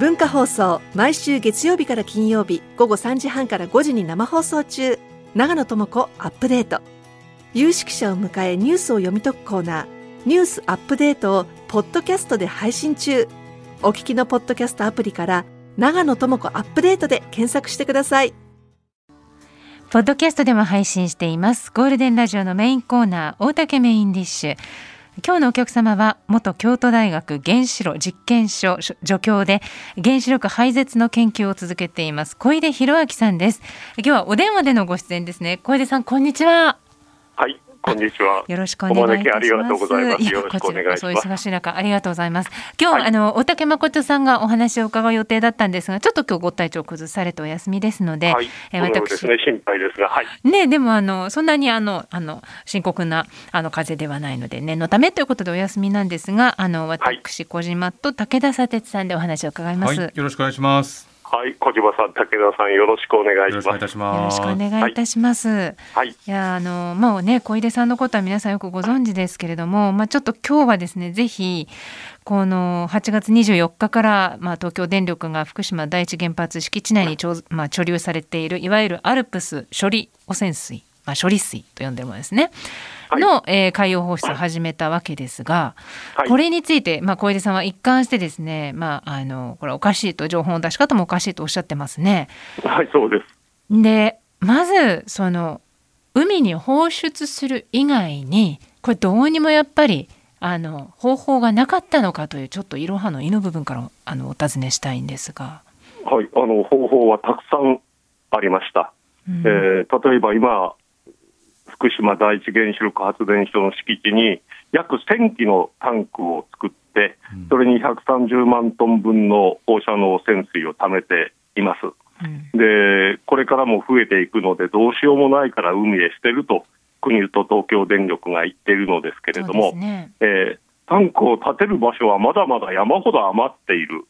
文化放送毎週月曜日から金曜日午後3時半から5時に生放送中。長野智子アップデート。有識者を迎えニュースを読み解くコーナー。ニュースアップデートをポッドキャストで配信中。お聞きのポッドキャストアプリから長野智子アップデートで検索してください。ポッドキャストでも配信しています。ゴールデンラジオのメインコーナー大竹メインディッシュ。今日のお客様は元京都大学原子炉実験所助教で原子力廃絶の研究を続けています小出博明さんです。今日はお電話でのご出演ですね。小出さんこんにちは。はい。こんにちは。よろしくお願いいたします。ありがとうございます。よろしくお願いします。忙しい中ありがとうございます。今日、はい、あの大竹誠さんがお話を伺う予定だったんですが、ちょっと今日ご体調崩されてお休みですので、はい、え私ね心配ですが、はい。ねでもあのそんなにあのあの深刻なあの風邪ではないので念のためということでお休みなんですが、あの私、小島と武田砂鉄さんでお話を伺います。よろしくお願いします。はい、小島さん、武田さん、よろしくお願いします。よろしくお願いいたします。はい、いや、あの、もうね、小出さんのことは皆さんよくご存知ですけれども、まあ、ちょっと今日はですね、ぜひ。この8月24日から、まあ、東京電力が福島第一原発敷地内にちょ、まあ、貯留されているいわゆるアルプス処理汚染水、まあ、処理水と呼んでるものですね。の、はい、えー、海洋放出を始めたわけですが、はい、これについて、まあ、小出さんは一貫してですね、まあ、あのこれおかしいと情報の出し方もおかしいとおっしゃってますね。はいそうですでまずその海に放出する以外にこれどうにもやっぱりあの方法がなかったのかというちょっといろはの意の部分からあのお尋ねしたいんですが。はいあの方法はたくさんありました。うん、えー、例えば今福島第一原子力発電所の敷地に約1000基のタンクを作って、それに130万トン分の放射能汚染水を貯めています。でこれからも増えていくので、どうしようもないから海へ捨てると、国と東京電力が言っているのですけれども、ねえー、タンクを建てる場所はまだまだ山ほど余っている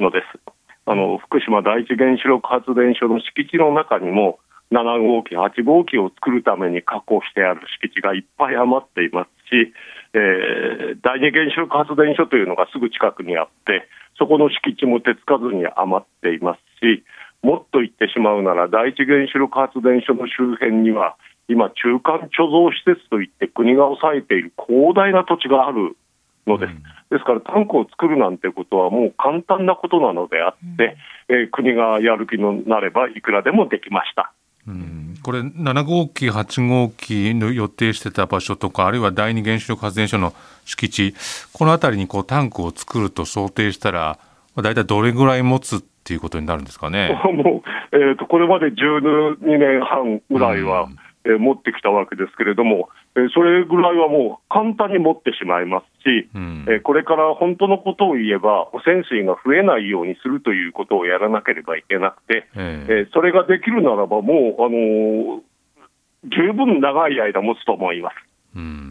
のです。あの福島第一原子力発電所の敷地の中にも7号機、8号機を作るために確保してある敷地がいっぱい余っていますし、えー、第二原子力発電所というのがすぐ近くにあって、そこの敷地も手つかずに余っていますし、もっと言ってしまうなら、第一原子力発電所の周辺には、今、中間貯蔵施設といって国が抑えている広大な土地があるのです。うん、ですから、タンクを作るなんてことはもう簡単なことなのであって、うん、えー、国がやる気になればいくらでもできました。うん、これ7号機、8号機の予定してた場所とかあるいは第二原子力発電所の敷地この辺りにこうタンクを作ると想定したら大体どれぐらい持つっていうことになるんですかね？もう、えーと、これまで12年半ぐらいは、うんえー、持ってきたわけですけれども、えー、それぐらいはもう簡単に持ってしまいますし、うん、えー、これから本当のことを言えば、汚染水が増えないようにするということをやらなければいけなくて、えー、それができるならば、もう、あの十分長い間持つと思います。うん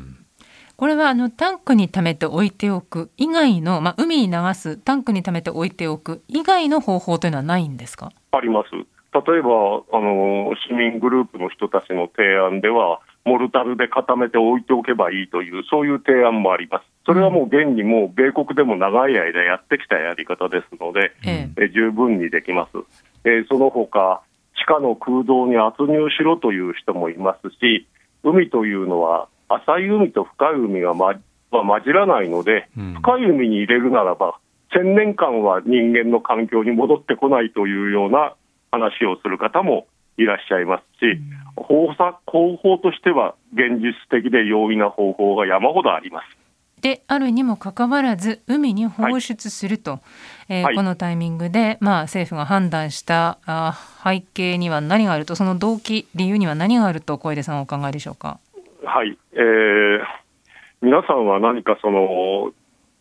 これはあのタンクに溜めて置いておく以外の、まあ、海に流すタンクに溜めて置いておく以外の方法というのはないんですか？あります。例えばあの市民グループの人たちの提案では、モルタルで固めて置いておけばいいという、そういう提案もあります。それはもう現にもう米国でも長い間やってきたやり方ですので、ええ十分にできます。えー、その他地下の空洞に圧入しろという人もいますし、海というのは浅い海と深い海が、ま、は混じらないので、うん、深い海に入れるならば、1000年間は人間の環境に戻ってこないというような話をする方もいらっしゃいますし、方法方法としては現実的で容易な方法が山ほどあります。であるにもかかわらず海に放出すると、はい、えーはい、このタイミングで、まあ、政府が判断したあ背景には何があるとその動機理由には何があると小出さんお考えでしょうか？はい、えー、皆さんは何かその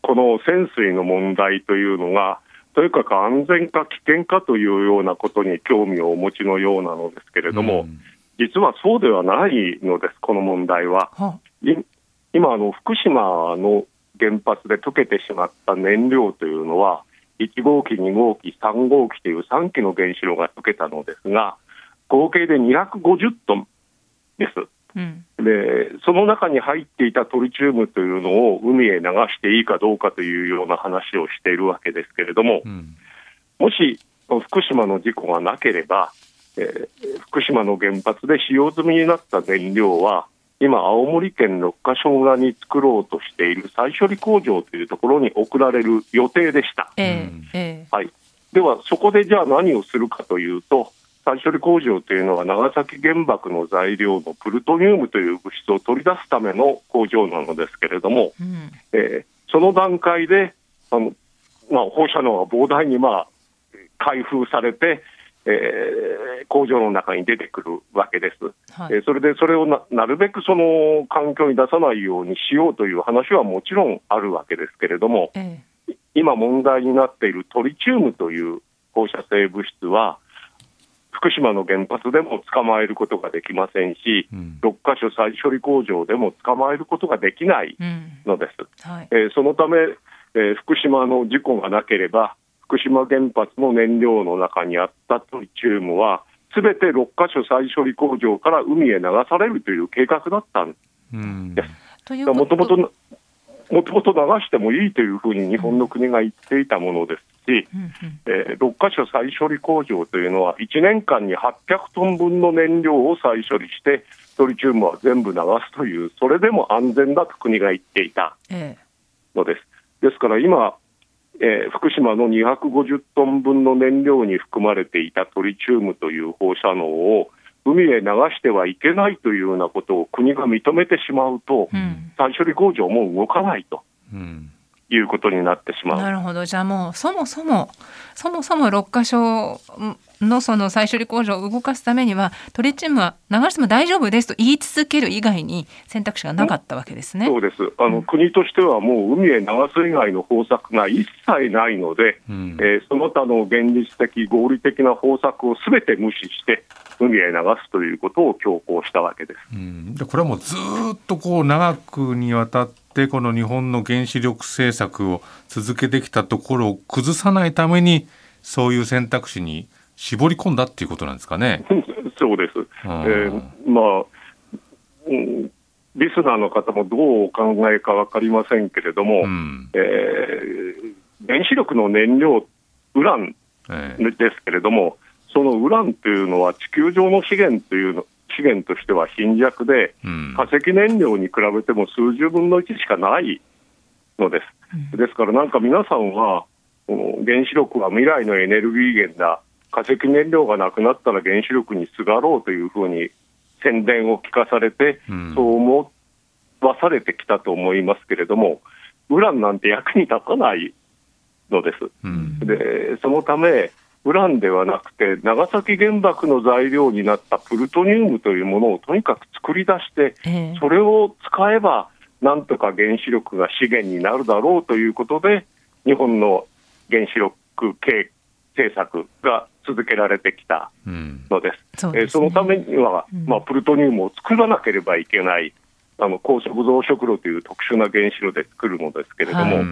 この潜水の問題というのがとにかく安全か危険かというようなことに興味をお持ちのようなのですけれども、うん、実はそうではないのです、この問題は。は今あの、福島の原発で溶けてしまった燃料というのは、1号機、2号機、3号機という3機の原子炉が溶けたのですが、合計で250トンです。うん、でその中に入っていたトリチウムというのを海へ流していいかどうかというような話をしているわけですけれども、うん、もし福島の事故がなければ、えー、福島の原発で使用済みになった燃料は、今、青森県六ヶ所村に作ろうとしている再処理工場というところに送られる予定でした。はい、では、そこでじゃあ何をするかというと、再処理工場というのは長崎原爆の材料のプルトニウムという物質を取り出すための工場なのですけれども、うん、えー、その段階であの、まあ、放射能が膨大に、まあ、開封されて、えー、工場の中に出てくるわけです、はい、えー、それでそれをななるべくその環境に出さないようにしようという話はもちろんあるわけですけれども、えー、今問題になっているトリチウムという放射性物質は、福島の原発でも捕まえることができませんし、うん、6か所再処理工場でも捕まえることができないのです。うんはい、えー、そのため、えー、福島の事故がなければ、福島原発の燃料の中にあったトリチウムは、すべて6か所再処理工場から海へ流されるという計画だったんです。もともともともと流してもいいというふうに日本の国が言っていたものですし、えー、6か所再処理工場というのは、1年間に800トン分の燃料を再処理して、トリチウムは全部流すという、それでも安全だと国が言っていたのです。ですから今、えー、福島の250トン分の燃料に含まれていたトリチウムという放射能を海へ流してはいけないというようなことを国が認めてしまうと、うん、再処理工場も動かないと。うんいうことになってしまう。なるほど。じゃあもうそもそもそもそも6箇所のその再処理工場を動かすためにはトリチウムは流しても大丈夫ですと言い続ける以外に選択肢がなかったわけですね。そうです。あの、うん、国としてはもう海へ流す以外の方策が一切ないので、うん、えー、その他の現実的合理的な方策をすべて無視して海へ流すということを強行したわけです。うん、でこれはもうずっとこう長くにわたってこの日本の原子力政策を続けてきたところを崩さないためにそういう選択肢に絞り込んだっていうことなんですかね。そうです。えー、まあ、うん、リスナーの方もどうお考えか分かりませんけれども、うん、えー、原子力の燃料、ウランですけれども、えー、そのウランというのは地球上の資源というの資源としては貧弱で、うん、化石燃料に比べても数十分の1しかないのです。うん、ですからなんか皆さんは、原子力は未来のエネルギー源だ、化石燃料がなくなったら原子力にすがろうというふうに宣伝を聞かされて、うん、そう思わされてきたと思いますけれども、ウランなんて役に立たないのです。うん、でそのため、ウランではなくて、長崎原爆の材料になったプルトニウムというものをとにかく作り出して、えー、それを使えば、なんとか原子力が資源になるだろうということで、日本の原子力系政策が続けられてきたのです。うん、そ、ね、えー、そのためには、まあ、プルトニウムを作らなければいけない、あの高速増殖炉という特殊な原子炉で作るのですけれども、はい、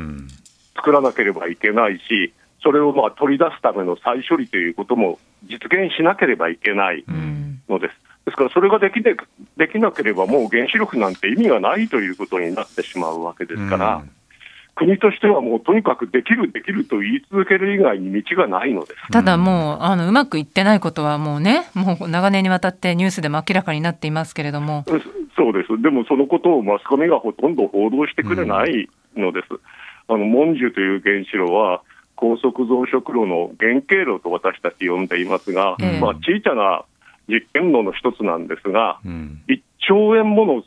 作らなければいけないし、それをまあ取り出すための再処理ということも実現しなければいけないのです。ですから、それができでできなければ、もう原子力なんて意味がないということになってしまうわけですから、国としてはもうとにかくできる、できると言い続ける以外に道がないのですただもう、あのうまくいってないことは、もうね、もう長年にわたってニュースでも明らかになっていますけれども。そうです、でもそのことをマスコミがほとんど報道してくれないのです。うん、あのモンジュという原子炉は高速増殖炉の原型炉と私たち呼んでいますが、うん、まあ、小さな実験炉の一つなんですが、うん、1兆円もの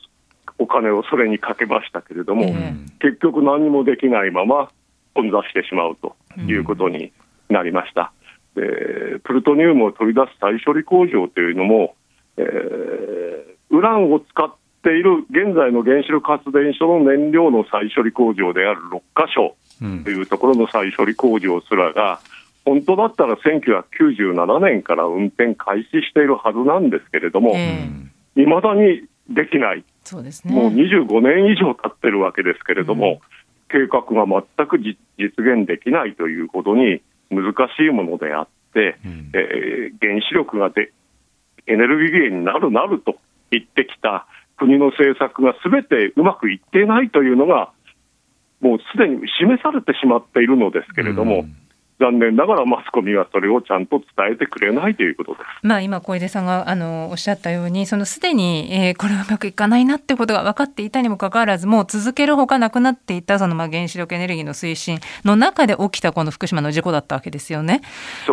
お金をそれにかけましたけれども、うん、結局何もできないまま混雑してしまうということになりました。でプルトニウムを取り出す再処理工場というのも、えー、ウランを使っている現在の原子力発電所の燃料の再処理工場である6か所というところの再処理工場すらが、本当だったら1997年から運転開始しているはずなんですけれども、い、えー、ま、だにできない、そうですね、もう25年以上経ってるわけですけれども、うん、計画が全く実現できないというほどに難しいものであって、うん、えー、原子力がでエネルギー源になるなると言ってきた国の政策がすべてうまくいっていないというのが、もうすでに示されてしまっているのですけれども、うん、残念ながらマスコミはそれをちゃんと伝えてくれないということです。まあ、今小出さんがあのおっしゃったようにそのすでに、えー、これはうまくいかないなってことが分かっていたにもかかわらずもう続けるほかなくなっていたそのまあ原子力エネルギーの推進の中で起きたこの福島の事故だったわけですよね。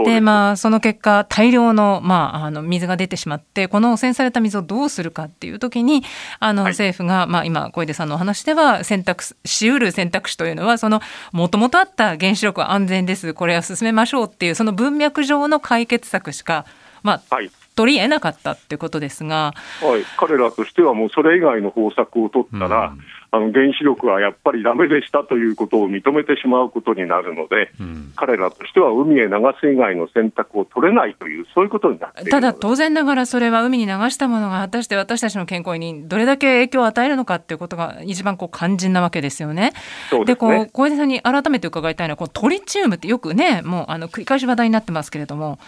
でまあその結果大量の,、まあ、あの水が出てしまってこの汚染された水をどうするかっていう時にあの、政府が、まあ、今小出さんのお話では選択しうる選択肢というのはそのもともとあった原子力は安全ですこれは進めましょうっていうその文脈上の解決策しか、まあ、はい、取り得なかったっていうことですが、はい、彼らとしてはもうそれ以外の方策を取ったら、うん、あの原子力はやっぱりだめでしたということを認めてしまうことになるので、うん、彼らとしては海へ流す以外の選択を取れないという、そういうことになってただ、当然ながらそれは海に流したものが果たして私たちの健康にどれだけ影響を与えるのかっていうことが一番こう肝心なわけですよね。で、ね、こう小出さんに改めて伺いたいのはこのトリチウムってよくねもうあの繰り返し話題になってますけれども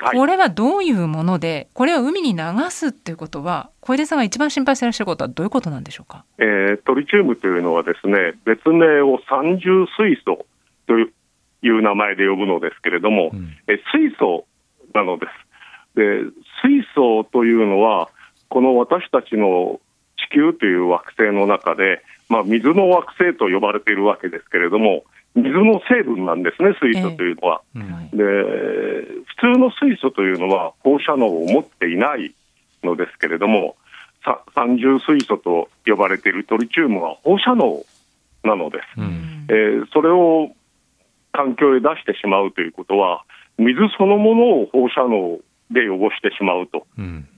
これはどういうもので、これを海に流すっていうことは、小出さんが一番心配していらっしゃることはどういうことなんでしょうか、えー、トリチウムというのはですね、別名を三重水素という名前で呼ぶのですけれども、うん、え水素なのです。で、水素というのは、この私たちの地球という惑星の中で、まあ、水の惑星と呼ばれているわけですけれども、水の成分なんですね、水素というのは。えー、で普通の水素というのは放射能を持っていないのですけれども、三重水素と呼ばれているトリチウムは放射能なのです。うん、えー、それを環境へ出してしまうということは、水そのものを放射能で汚してしまうと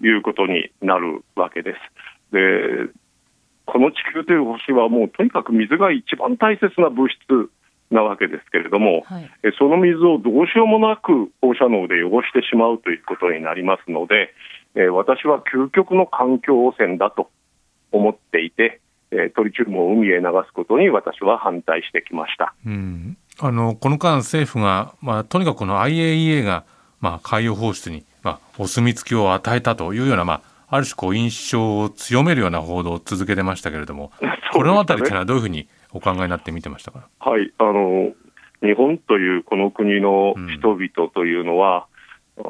いうことになるわけです。でこの地球という星はもうとにかく水が一番大切な物質なわけですけれども、はい、その水をどうしようもなく放射能で汚してしまうということになりますので、え私は究極の環境汚染だと思っていて、えトリチウムを海へ流すことに私は反対してきました。うん、あのこの間政府が、まあ、とにかくこの IAEA が、まあ、海洋放出に、まあ、お墨付きを与えたというような、まあ、ある種こう印象を強めるような報道を続けてましたけれども、ね、このあたりというのはどういうふうにお考えになって見てましたかはいあの日本というこの国の人々というのは、うん、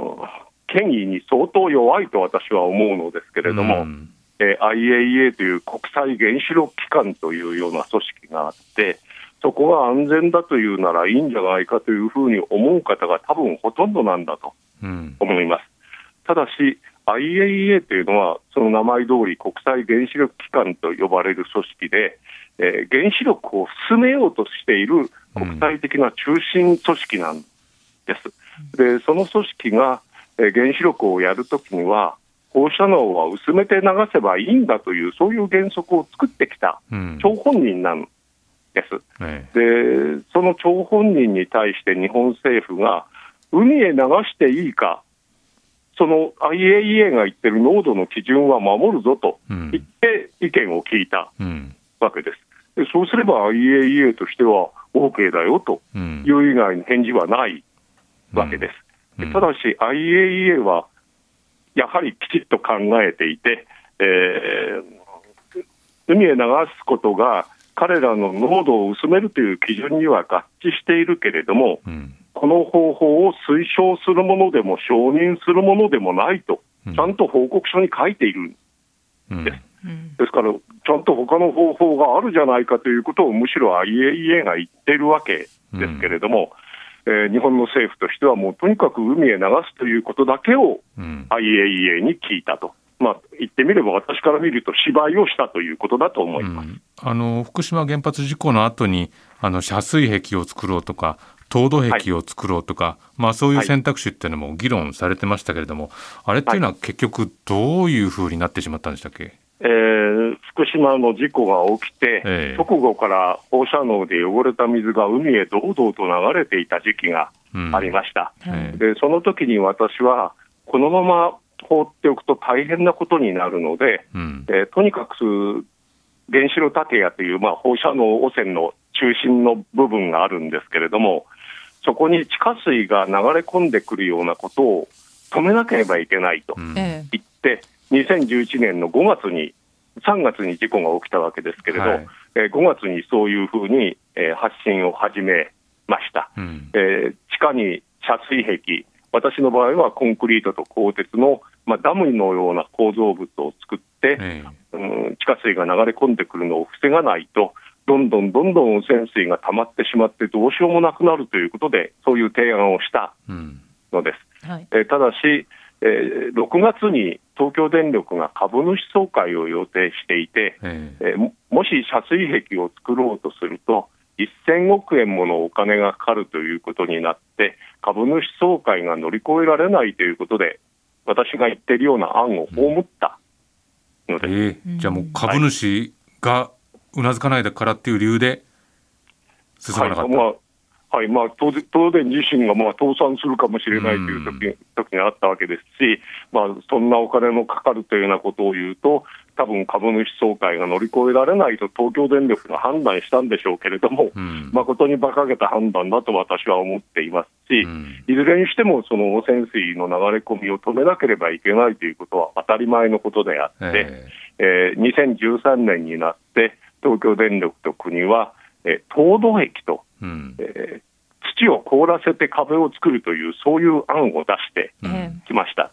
権威に相当弱いと私は思うのですけれども、うん、え IAEA という国際原子力機関というような組織があって、そこが安全だというならいいんじゃないかというふうに思う方が多分ほとんどなんだと思います。うん、ただし IAEA というのは、その名前通り国際原子力機関と呼ばれる組織で、えー、原子力を進めようとしている国際的な中心組織なんです。でその組織が、えー、原子力をやるときには、放射能は薄めて流せばいいんだという、そういう原則を作ってきた張本人なんです。うん、でその張本人に対して日本政府が、海へ流していいか、その IAEA が言ってる濃度の基準は守るぞと言って意見を聞いたわけです。でそうすれば IAEA としては OK だよという以外に返事はないわけです。ただし IAEA はやはりきちっと考えていて、えー、海へ流すことが彼らの濃度を薄めるという基準には合致しているけれども、うん、この方法を推奨するものでも承認するものでもないと、ちゃんと報告書に書いているんです。ですから、ちゃんと他の方法があるじゃないかということをむしろ IAEA が言っているわけですけれども、うん、えー、日本の政府としてはもうとにかく海へ流すということだけを IAEA に聞いたと。まあ、言ってみれば、私から見ると芝居をしたということだと思います、うん、あの福島原発事故の後にあに遮水壁を作ろうとか、凍土壁を作ろうとか、はい、まあ、そういう選択肢っていうのも議論されてましたけれども、あれっていうのは結局、どういうふうになってしまったんでしたっけ、えー、福島の事故が起きて、えー、直後から放射能で汚れた水が海へ堂々と流れていた時期がありました。うん、でその時に私は、このまま放っておくと大変なことになるので、うん、えー、とにかく原子炉建屋という、まあ、放射能汚染の中心の部分があるんですけれども、そこに地下水が流れ込んでくるようなことを止めなければいけないと言って、2011年の5月に、3月に事故が起きたわけですけれど、はい、えー、5月にそういうふうに、えー、発信を始めました、うん、えー、地下に遮水壁、私の場合はコンクリートと鋼鉄の、まあ、ダムのような構造物を作って、えー、うん、地下水が流れ込んでくるのを防がないと、どんどんどんどん汚染水が溜まってしまって、どうしようもなくなるということで、そういう提案をしたのです。うん。はい、えー、ただし、えー、6月に東京電力が株主総会を予定していて、えー、もし遮水壁を作ろうとすると、1000億円ものお金がかかるということになって、株主総会が乗り越えられないということで、私が言っているような案を葬ったので、うんえ。ー、じゃあもう株主がうなずかないからっていう理由で進まなかった、はいまあはいまあ、東電自身がまあ倒産するかもしれないという時,、う時があったわけですし、まあ、そんなお金のかかるというようなことを言うと、多分株主総会が乗り越えられないと東京電力が判断したんでしょうけれども、うん、誠に馬鹿げた判断だと私は思っていますし、うん、いずれにしてもその汚染水の流れ込みを止めなければいけないということは当たり前のことであって、えー、えー、2013年になって、東京電力と国は、えー、凍土壁と、うん、えー、土を凍らせて壁を作るという、そういう案を出してきました。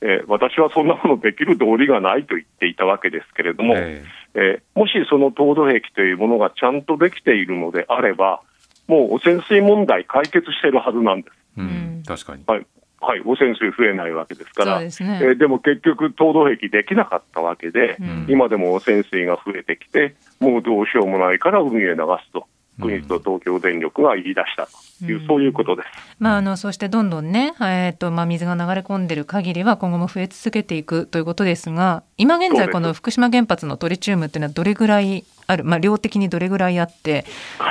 えー、私はそんなものできる道理がないと言っていたわけですけれども、えー、えー、もしその凍土壁というものがちゃんとできているのであれば、もう汚染水問題解決しているはずなんです。うん、確かに、はいはい、汚染水増えないわけですから、で、ね、えー、でも結局、凍土壁できなかったわけで、うん、今でも汚染水が増えてきて、もうどうしようもないから海へ流すと。国と東京電力が言い出したと。いう、うん、そういうことです、まあ、あのそしてどんどんね、えーとまあ、水が流れ込んでる限りは今後も増え続けていくということですが今現在この福島原発のトリチウムっていうのはどれぐらいある、まあ、量的にどれぐらいあって、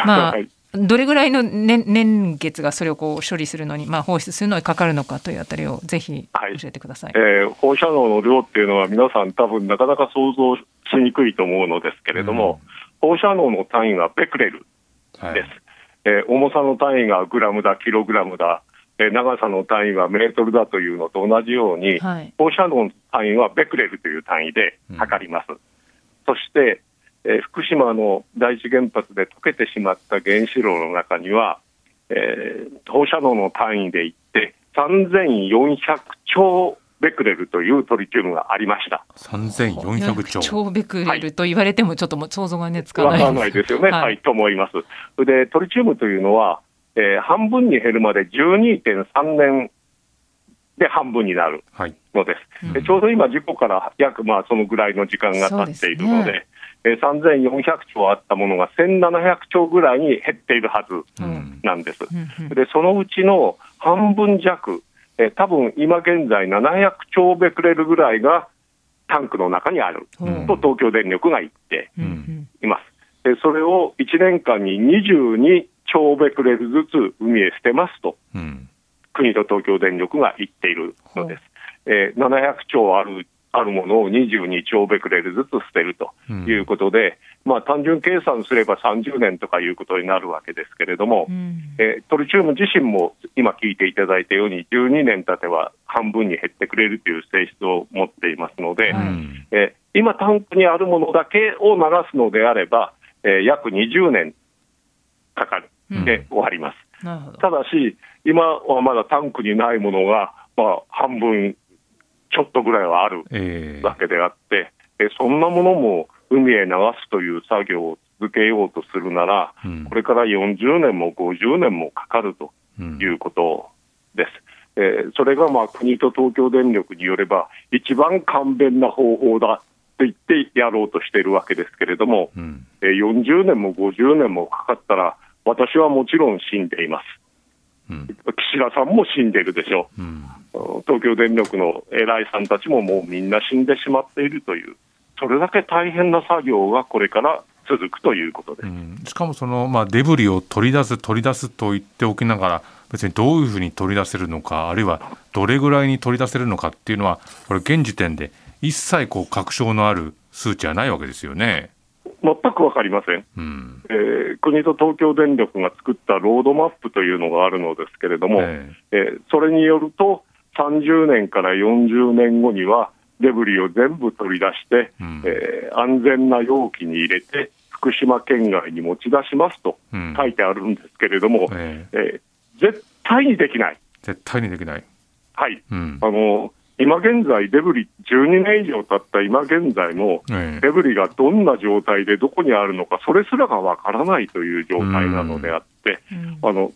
まあ、はいどれぐらいの年年月がそれをこう処理するのに、まあ、放出するのにかかるのかというあたりをぜひ教えてください、はい、えー、放射能の量っていうのは皆さん多分なかなか想像しにくいと思うのですけれども、うん、放射能の単位はベクレルです、はい、えー、重さの単位がグラムだキログラムだえ長さの単位はメートルだというのと同じように、はい、放射能の単位はベクレルという単位で測ります。うん、そしてえー、福島の第一原発で溶けてしまった原子炉の中には、えー、放射能の単位でいって3400兆ベクレルというトリチウムがありました。3400兆。超ベクレルと言われてもちょっとも想像がねつかない。わからないですよね、はい、はい、と思います。でトリチウムというのは、えー、半分に減るまで12.3年で半分になるのです、はいうん、ちょうど今事故から約まあそのぐらいの時間が経っているのでえー、3400兆あったものが1700兆ぐらいに減っているはずなんです。うん、でそのうちの半分弱、えー、多分今現在700兆ベクレルぐらいがタンクの中にあると東京電力が言っています。でそれを1年間に22兆ベクレルずつ海へ捨てますと、うん、国と東京電力が言っているのです。えー、700兆あるあるものを22兆ベクレルずつ捨てるということで、うん、まあ、単純計算すれば30年とかいうことになるわけですけれども、うん、えー、トリチウム自身も今聞いていただいたように、12年経てば半分に減ってくれるという性質を持っていますので、うん、えー、今、タンクにあるものだけを流すのであれば、えー、約20年かかる。で終わります。ただし、今はまだタンクにないものが、まあ、半分ちょっとぐらいはあるわけであって、えー、そんなものも海へ流すという作業を続けようとするなら、うん、これから40年も50年もかかるということです。うん、えー、それがまあ国と東京電力によれば、一番簡便な方法だと言ってやろうとしているわけですけれども、うん、えー、40年も50年もかかったら、私はもちろん死んでいます。うん、岸田さんも死んでるでしょう。うん東京電力の偉いさんたちももうみんな死んでしまっているという、それだけ大変な作業がこれから続くということです、うん、しかもその、まあ、デブリを取り出す、取り出すと言っておきながら、別にどういうふうに取り出せるのか、あるいはどれぐらいに取り出せるのかっていうのは、これ、現時点で一切こう確証のある数値はないわけですよね。全く分かりません、うん、えー、国と東京電力が作ったロードマップというのがあるのですけれども、えー、えー、それによると、30年から40年後には、デブリを全部取り出して、うん、えー、安全な容器に入れて、福島県外に持ち出しますと書いてあるんですけれども、うん、え。ー、えー、絶対にできない。絶対にできない。はい。うん、あの今現在、デブリ、12年以上経った今現在も、デブリがどんな状態でどこにあるのか、それすらがわからないという状態なのであって、あの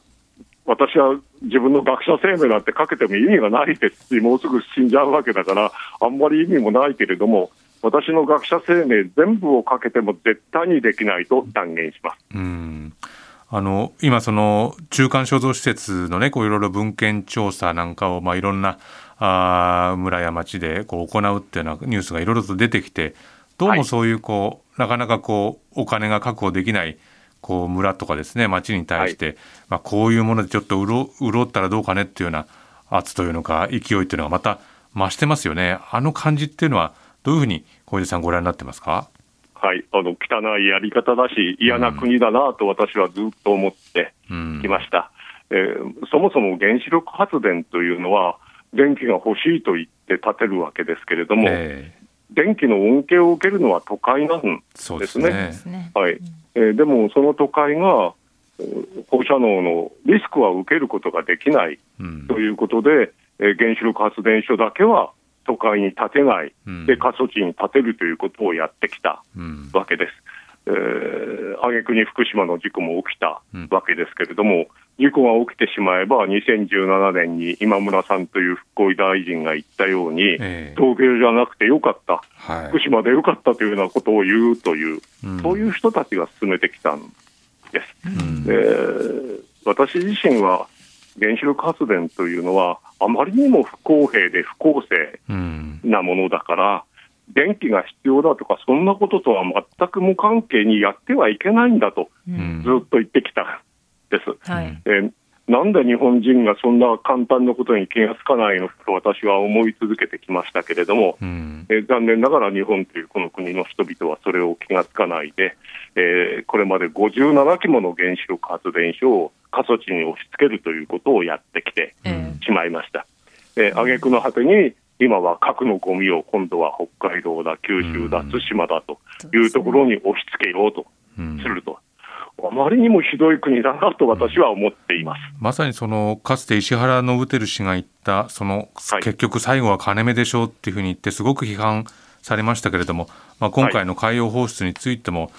私は自分の学者生命なんてかけても意味がないですし、もうすぐ死んじゃうわけだから、あんまり意味もないけれども、私の学者生命全部をかけても絶対にできないと断言します。うん。あの今、その中間所蔵施設のね、こういろいろ文献調査なんかを、まあ、いろんなあ村や町でこう行うっていうようなニュースがいろいろと出てきて、どうもそういうこう、はい、なかなかこうお金が確保できないこう村とかですね町に対して、はい、まあ、こういうものでちょっと潤ったらどうかねっていうような圧というのか勢いっていうのがまた増してますよね。あの感じっていうのはどういうふうに小出さんご覧になってますか？はい、あの汚いやり方だし嫌な国だなと私はずっと思ってきました。うん、えー、そもそも原子力発電というのは電気が欲しいと言って建てるわけですけれども、えー、電気の恩恵を受けるのは都会なんですね。ですね。はい、えー、でもその都会が放射能のリスクは受けることができないということで、うん、原子力発電所だけは都会に建てない、うん、で過疎地に建てるということをやってきたわけです。えー、挙句に福島の事故も起きたわけですけれども、事故が起きてしまえば、2017年に今村さんという復興大臣が言ったように、えー、東京じゃなくてよかった、はい、福島でよかったというようなことを言うという、うん、そういう人たちが進めてきたんです。うん、えー、私自身は原子力発電というのは、あまりにも不公平で不公正なものだから、電気が必要だとか、そんなこととは全く無関係にやってはいけないんだと、ずっと言ってきたです。はい、えーなんで日本人がそんな簡単なことに気がつかないのと私は思い続けてきましたけれども、うん、えー、残念ながら日本というこの国の人々はそれを気がつかないで、えー、これまで57基もの原子力発電所を過疎地に押し付けるということをやってきてしまいました。えー、挙句の果てに今は核のゴミを今度は北海道だ、九州だ、対馬だというところに押し付けようとすると。あまりにもひどい国だなと私は思っています、うん、まさにそのかつて石原伸晃氏が言ったその、はい、結局最後は金目でしょうっていうふうに言ってすごく批判されましたけれども、まあ、今回の海洋放出についても、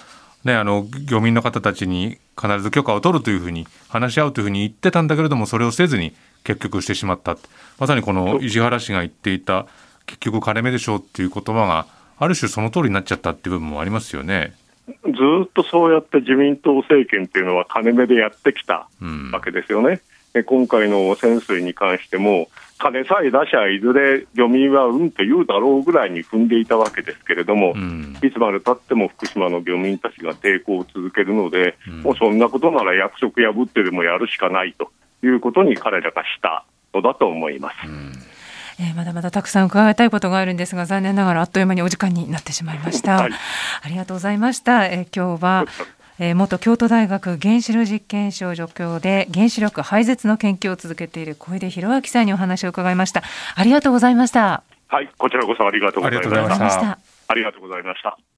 ね、あの漁民の方たちに必ず許可を取るというふうに話し合うというふうに言ってたんだけれどもそれをせずに結局してしまった。まさにこの石原氏が言っていた結局金目でしょうっていう言葉がある種その通りになっちゃったっていう部分もありますよね。ずっとそうやって自民党政権っていうのは金目でやってきたわけですよね。うん、今回の汚染水に関しても、金さえ出しゃいずれ漁民はうんと言うだろうぐらいに踏んでいたわけですけれども、うん、いつまでたっても福島の漁民たちが抵抗を続けるので、うん、もうそんなことなら約束破ってでもやるしかないということに彼らがしたのだと思います。うんえー、まだまだたくさん伺いたいことがあるんですが残念ながらあっという間にお時間になってしまいました、はい、ありがとうございました、えー、今日はえー、元京都大学原子炉実験所助教で原子力廃絶の研究を続けている小出弘明さんにお話を伺いました。ありがとうございました。はい。こちらこそありがとうございました。ありがとうございました